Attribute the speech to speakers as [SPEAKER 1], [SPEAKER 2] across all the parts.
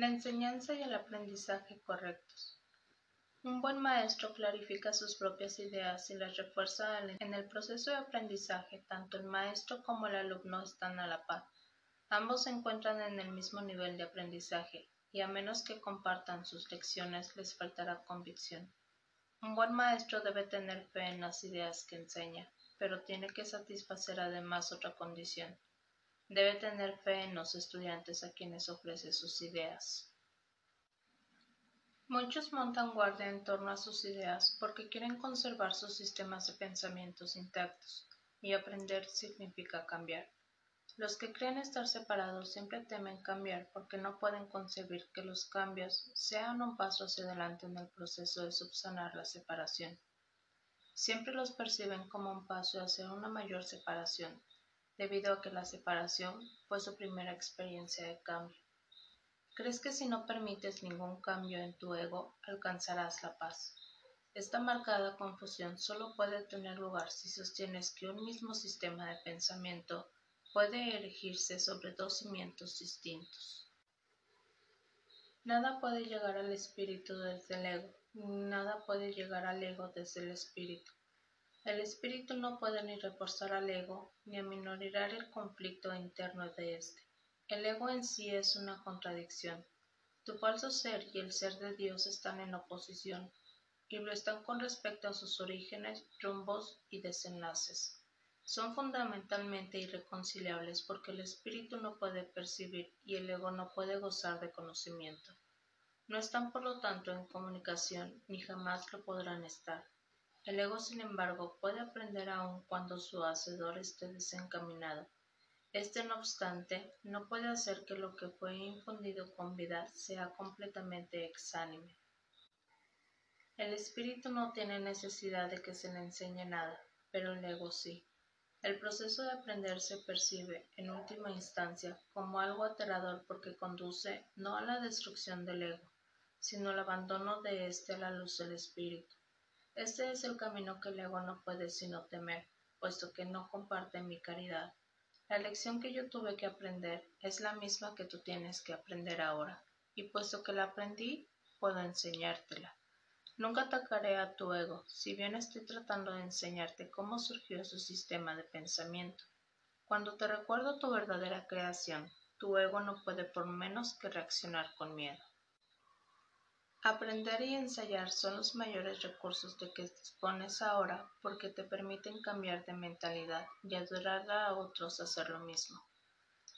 [SPEAKER 1] La enseñanza y el aprendizaje correctos. Un buen maestro clarifica sus propias ideas y las refuerza en el proceso de aprendizaje. Tanto el maestro como el alumno están a la par. Ambos se encuentran en el mismo nivel de aprendizaje y a menos que compartan sus lecciones les faltará convicción. Un buen maestro debe tener fe en las ideas que enseña, pero tiene que satisfacer además otra condición. Debe tener fe en los estudiantes a quienes ofrece sus ideas. Muchos montan guardia en torno a sus ideas porque quieren conservar sus sistemas de pensamientos intactos, y aprender significa cambiar. Los que creen estar separados siempre temen cambiar porque no pueden concebir que los cambios sean un paso hacia adelante en el proceso de subsanar la separación. Siempre los perciben como un paso hacia una mayor separación, debido a que la separación fue su primera experiencia de cambio. Crees que si no permites ningún cambio en tu ego, alcanzarás la paz. Esta marcada confusión solo puede tener lugar si sostienes que un mismo sistema de pensamiento puede erigirse sobre dos cimientos distintos. Nada puede llegar al espíritu desde el ego, nada puede llegar al ego desde el espíritu. El espíritu no puede ni reforzar al ego ni aminorar el conflicto interno de éste. El ego en sí es una contradicción. Tu falso ser y el ser de Dios están en oposición, y lo están con respecto a sus orígenes, rumbos y desenlaces. Son fundamentalmente irreconciliables porque el espíritu no puede percibir y el ego no puede gozar de conocimiento. No están por lo tanto en comunicación ni jamás lo podrán estar. El ego, sin embargo, puede aprender aun cuando su hacedor esté desencaminado este, no obstante, no puede hacer que lo que fue infundido con vida sea completamente exánime. El espíritu no tiene necesidad de que se le enseñe nada, pero el ego sí. El proceso de aprender se percibe, en última instancia, como algo aterrador porque conduce no a la destrucción del ego, sino al abandono de éste a la luz del espíritu. Este es el camino que el ego no puede sino temer, puesto que no comparte mi caridad. La lección que yo tuve que aprender es la misma que tú tienes que aprender ahora, y puesto que la aprendí, puedo enseñártela. Nunca atacaré a tu ego, si bien estoy tratando de enseñarte cómo surgió su sistema de pensamiento. Cuando te recuerdo tu verdadera creación, tu ego no puede por menos que reaccionar con miedo. Aprender y ensayar son los mayores recursos de que dispones ahora porque te permiten cambiar de mentalidad y ayudar a otros a hacer lo mismo.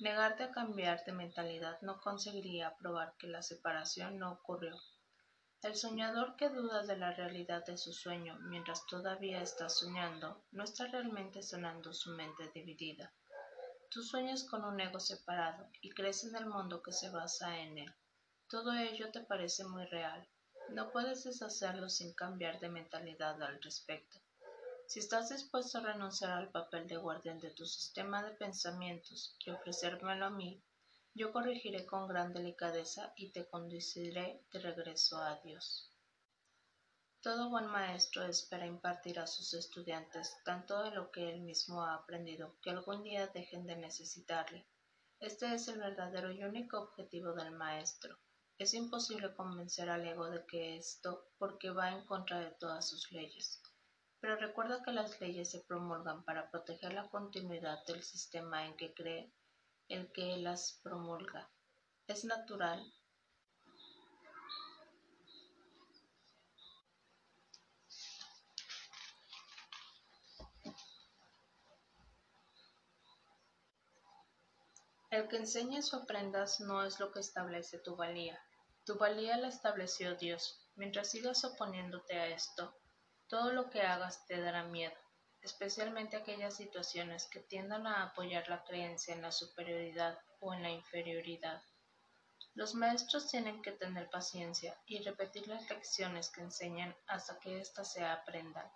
[SPEAKER 1] Negarte a cambiar de mentalidad no conseguiría probar que la separación no ocurrió. El soñador que duda de la realidad de su sueño mientras todavía está soñando no está realmente sonando su mente dividida. Tú sueñas con un ego separado y crees en el mundo que se basa en él. Todo ello te parece muy real. No puedes deshacerlo sin cambiar de mentalidad al respecto. Si estás dispuesto a renunciar al papel de guardián de tu sistema de pensamientos y ofrecérmelo a mí, yo corregiré con gran delicadeza y te conduciré de regreso a Dios. Todo buen maestro espera impartir a sus estudiantes tanto de lo que él mismo ha aprendido que algún día dejen de necesitarle. Este es el verdadero y único objetivo del maestro. Es imposible convencer al ego de que esto porque va en contra de todas sus leyes. Pero recuerda que las leyes se promulgan para proteger la continuidad del sistema en que cree el que las promulga. Es natural El que enseñes o aprendas no es lo que establece tu valía. Tu valía la estableció Dios. Mientras sigas oponiéndote a esto, todo lo que hagas te dará miedo, especialmente aquellas situaciones que tiendan a apoyar la creencia en la superioridad o en la inferioridad. Los maestros tienen que tener paciencia y repetir las lecciones que enseñan hasta que éstas se aprendan.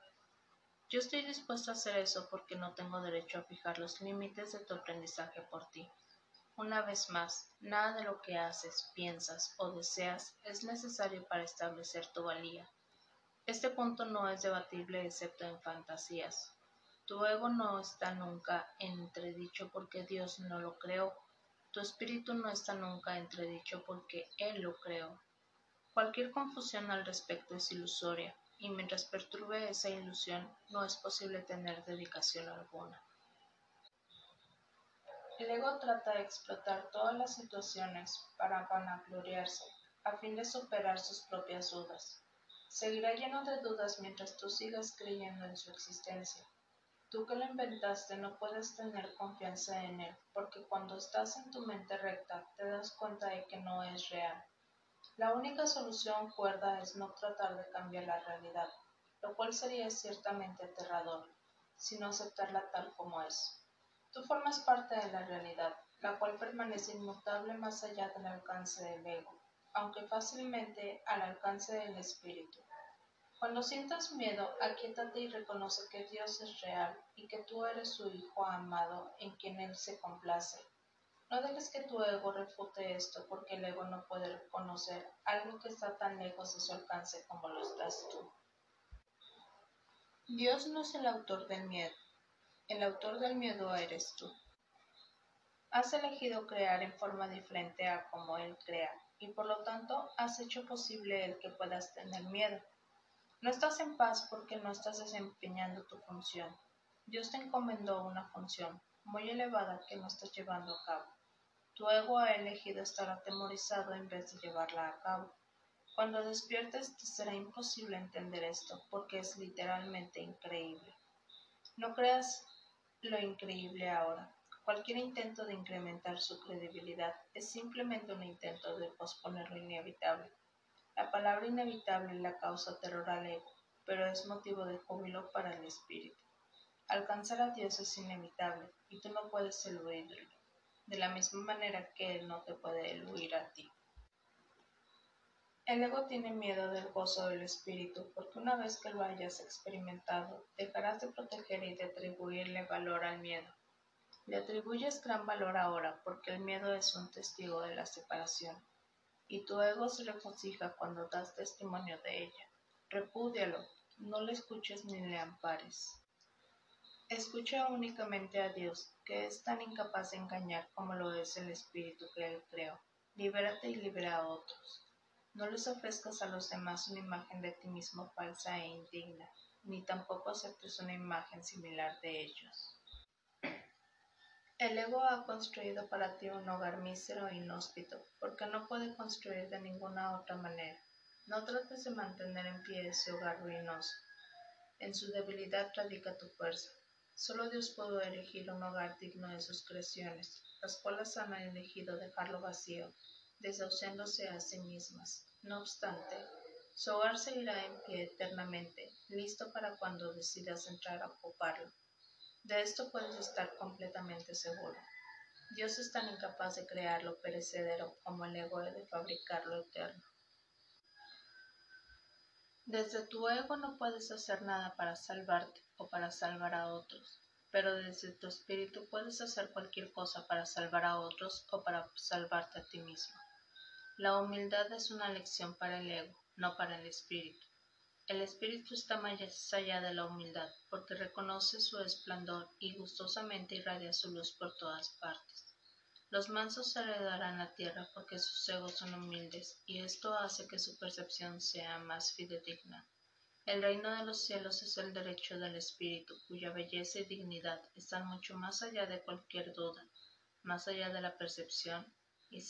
[SPEAKER 1] Yo estoy dispuesto a hacer eso porque no tengo derecho a fijar los límites de tu aprendizaje por ti. Una vez más, nada de lo que haces, piensas o deseas es necesario para establecer tu valía. Este punto no es debatible excepto en fantasías. Tu ego no está nunca en entredicho porque Dios no lo creó. Tu espíritu no está nunca entredicho porque Él lo creó. Cualquier confusión al respecto es ilusoria, y mientras perturbe esa ilusión no es posible tener dedicación alguna. El ego trata de explotar todas las situaciones para vanagloriarse, a fin de superar sus propias dudas. Seguirá lleno de dudas mientras tú sigas creyendo en su existencia. Tú que lo inventaste no puedes tener confianza en él, porque cuando estás en tu mente recta te das cuenta de que no es real. La única solución cuerda es no tratar de cambiar la realidad, lo cual sería ciertamente aterrador, sino aceptarla tal como es. Tú formas parte de la realidad, la cual permanece inmutable más allá del alcance del ego, aunque fácilmente al alcance del espíritu. Cuando sientas miedo, aquíétate y reconoce que Dios es real y que tú eres su Hijo amado en quien Él se complace. No dejes que tu ego refute esto porque el ego no puede reconocer algo que está tan lejos de su alcance como lo estás tú. Dios no es el autor del miedo. El autor del miedo eres tú. Has elegido crear en forma diferente a como Él crea y por lo tanto has hecho posible el que puedas tener miedo. No estás en paz porque no estás desempeñando tu función. Dios te encomendó una función muy elevada que no estás llevando a cabo. Tu ego ha elegido estar atemorizado en vez de llevarla a cabo. Cuando despiertes te será imposible entender esto, porque es literalmente increíble. No creas lo increíble ahora. Cualquier intento de incrementar su credibilidad es simplemente un intento de posponer lo inevitable. La palabra inevitable la causa terror al ego, pero es motivo de júbilo para el espíritu. Alcanzar a Dios es inevitable y tú no puedes eludirlo de la misma manera que Él no te puede eludir a ti. El ego tiene miedo del gozo del espíritu porque una vez que lo hayas experimentado, dejarás de proteger y de atribuirle valor al miedo. Le atribuyes gran valor ahora porque el miedo es un testigo de la separación, y tu ego se regocija cuando das testimonio de ella. Repúdialo, no le escuches ni le ampares. Escucha únicamente a Dios, que es tan incapaz de engañar como lo es el espíritu que Él creó. Libérate y libera a otros. No les ofrezcas a los demás una imagen de ti mismo falsa e indigna, ni tampoco aceptes una imagen similar de ellos. El ego ha construido para ti un hogar mísero e inhóspito, porque no puede construir de ninguna otra manera. No trates de mantener en pie ese hogar ruinoso. En su debilidad radica tu fuerza. Solo Dios pudo elegir un hogar digno de sus creaciones, las cuales han elegido dejarlo vacío, desahuciándose a sí mismas. No obstante, su hogar seguirá en pie eternamente, listo para cuando decidas entrar a ocuparlo. De esto puedes estar completamente seguro. Dios es tan incapaz de crear lo perecedero como el ego de fabricar lo eterno. Desde tu ego no puedes hacer nada para salvarte o para salvar a otros, pero desde tu espíritu puedes hacer cualquier cosa para salvar a otros o para salvarte a ti mismo. La humildad es una lección para el ego, no para el espíritu. El espíritu está más allá de la humildad, porque reconoce su esplendor y gustosamente irradia su luz por todas partes. Los mansos heredarán la tierra porque sus egos son humildes, y esto hace que su percepción sea más fidedigna. El reino de los cielos es el derecho del espíritu, cuya belleza y dignidad están mucho más allá de cualquier duda, más allá de la percepción, y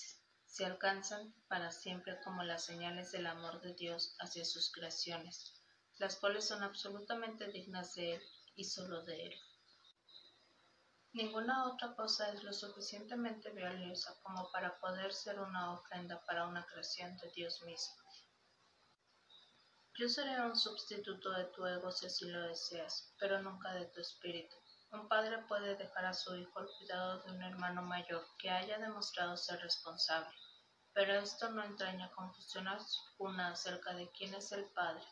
[SPEAKER 1] se alcanzan para siempre como las señales del amor de Dios hacia sus creaciones, las cuales son absolutamente dignas de Él y solo de Él. Ninguna otra cosa es lo suficientemente valiosa como para poder ser una ofrenda para una creación de Dios mismo. Yo seré un sustituto de tu ego si así lo deseas, pero nunca de tu espíritu. Un padre puede dejar a su hijo al cuidado de un hermano mayor que haya demostrado ser responsable, pero esto no entraña confusión alguna acerca de quién es el padre.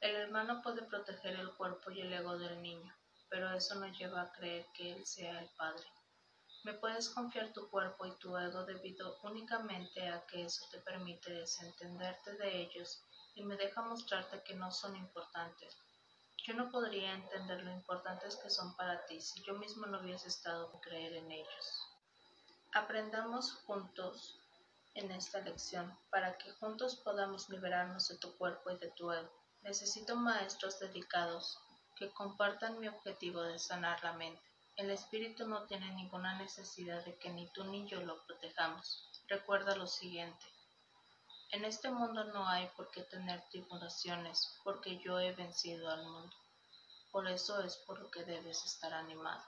[SPEAKER 1] El hermano puede proteger el cuerpo y el ego del niño, pero eso no lleva a creer que Él sea el Padre. Me puedes confiar tu cuerpo y tu ego debido únicamente a que eso te permite desentenderte de ellos y me deja mostrarte que no son importantes. Yo no podría entender lo importantes que son para ti si yo mismo no hubiese estado por creer en ellos. Aprendamos juntos en esta lección para que juntos podamos liberarnos de tu cuerpo y de tu ego. Necesito maestros dedicados que compartan mi objetivo de sanar la mente. El espíritu no tiene ninguna necesidad de que ni tú ni yo lo protejamos. Recuerda lo siguiente. En este mundo no hay por qué tener tribulaciones, porque yo he vencido al mundo. Por eso es por lo que debes estar animado.